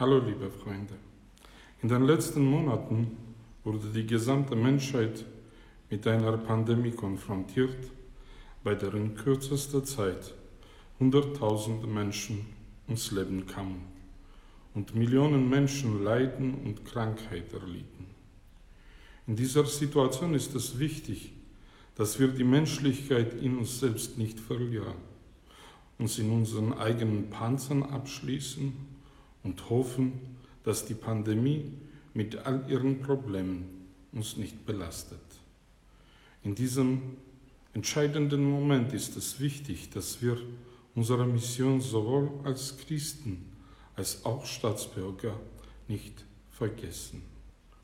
Hallo liebe Freunde. In den letzten Monaten wurde die gesamte Menschheit mit einer Pandemie konfrontiert, bei der in kürzester Zeit Hunderttausende Menschen ums Leben kamen und Millionen Menschen Leiden und Krankheit erlitten. In dieser Situation ist es wichtig, dass wir die Menschlichkeit in uns selbst nicht verlieren, uns in unseren eigenen Panzern abschließen und hoffen, dass die Pandemie mit all ihren Problemen uns nicht belastet. In diesem entscheidenden Moment ist es wichtig, dass wir unsere Mission sowohl als Christen als auch Staatsbürger nicht vergessen.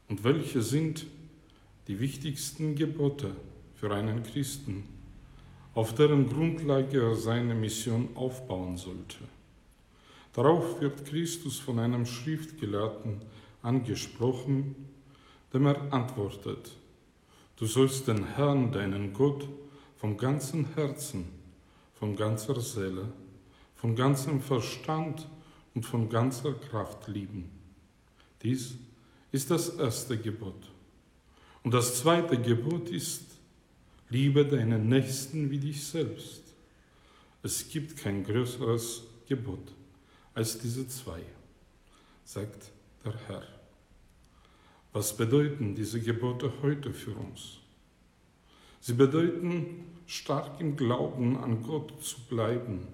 Und welche sind die wichtigsten Gebote für einen Christen, auf deren Grundlage er seine Mission aufbauen sollte. Darauf wird Christus von einem Schriftgelehrten angesprochen, dem er antwortet, du sollst den Herrn, deinen Gott, vom ganzen Herzen, von ganzer Seele, von ganzem Verstand und von ganzer Kraft lieben. Dies ist das erste Gebot. Und das zweite Gebot ist, Liebe deinen Nächsten wie dich selbst. Es gibt kein größeres Gebot als diese zwei, sagt der Herr. Was bedeuten diese Gebote heute für uns? Sie bedeuten, stark im Glauben an Gott zu bleiben,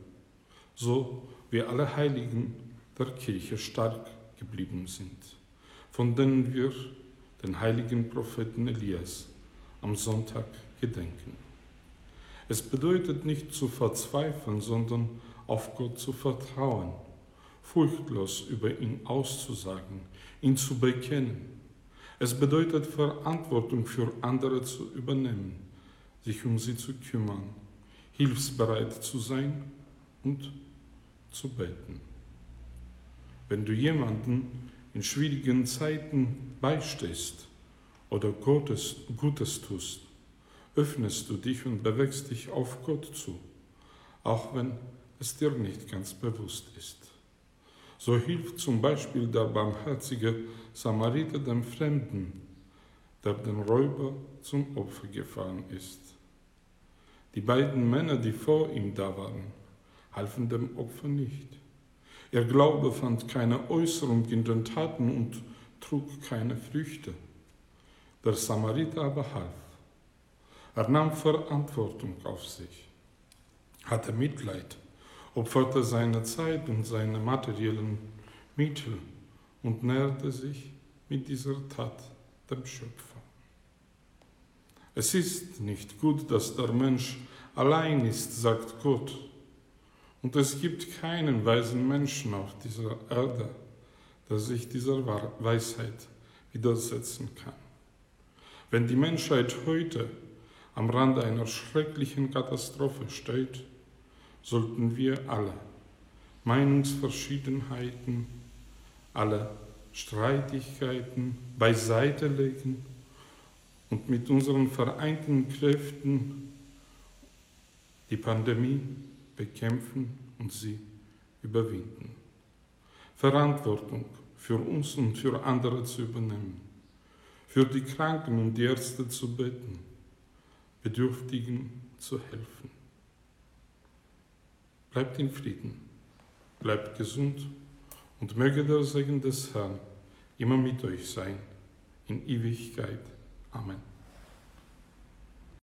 so wie alle Heiligen der Kirche stark geblieben sind, von denen wir den heiligen Propheten Elias am Sonntag gedenken. Es bedeutet nicht zu verzweifeln, sondern auf Gott zu vertrauen, furchtlos über ihn auszusagen, ihn zu bekennen. Es bedeutet Verantwortung für andere zu übernehmen, sich um sie zu kümmern, hilfsbereit zu sein und zu beten. Wenn du jemanden in schwierigen Zeiten beistehst oder Gottes, Gutes tust, öffnest du dich und bewegst dich auf Gott zu, auch wenn es dir nicht ganz bewusst ist. So hilft zum Beispiel der barmherzige Samariter dem Fremden, der den Räuber zum Opfer gefallen ist. Die beiden Männer, die vor ihm da waren, halfen dem Opfer nicht. Ihr Glaube fand keine Äußerung in den Taten und trug keine Früchte. Der Samariter aber half. Er nahm Verantwortung auf sich, hatte Mitleid, opferte seine Zeit und seine materiellen Mittel und näherte sich mit dieser Tat dem Schöpfer. Es ist nicht gut, dass der Mensch allein ist, sagt Gott. Und es gibt keinen weisen Menschen auf dieser Erde, der sich dieser Weisheit widersetzen kann. Wenn die Menschheit heute am Rande einer schrecklichen Katastrophe steht, sollten wir alle Meinungsverschiedenheiten, alle Streitigkeiten beiseite legen und mit unseren vereinten Kräften die Pandemie bekämpfen und sie überwinden. Verantwortung für uns und für andere zu übernehmen, für die Kranken und die Ärzte zu beten Bedürftigen zu helfen. Bleibt in Frieden, bleibt gesund und möge der Segen des Herrn immer mit euch sein, in Ewigkeit. Amen.